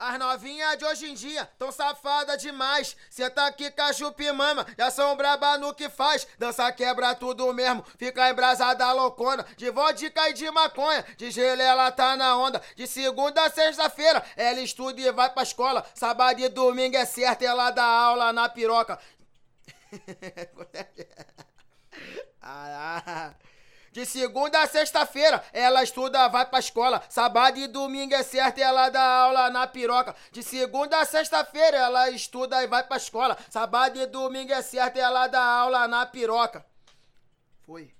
As novinhas de hoje em dia tão safada demais. Cê tá aqui com a chupimama, já são braba no que faz. Dança quebra tudo mesmo, fica embrasada loucona. De vodka e de maconha, de gelo ela tá na onda. De segunda a sexta-feira, ela estuda e vai pra escola. Sábado e domingo é certo, ela dá aula na piroca. de segunda a sexta-feira, ela estuda, vai pra escola. Sábado e domingo é certo, ela dá aula na piroca. De segunda a sexta-feira, ela estuda e vai pra escola. Sábado e domingo é certo, ela dá aula na piroca. Foi.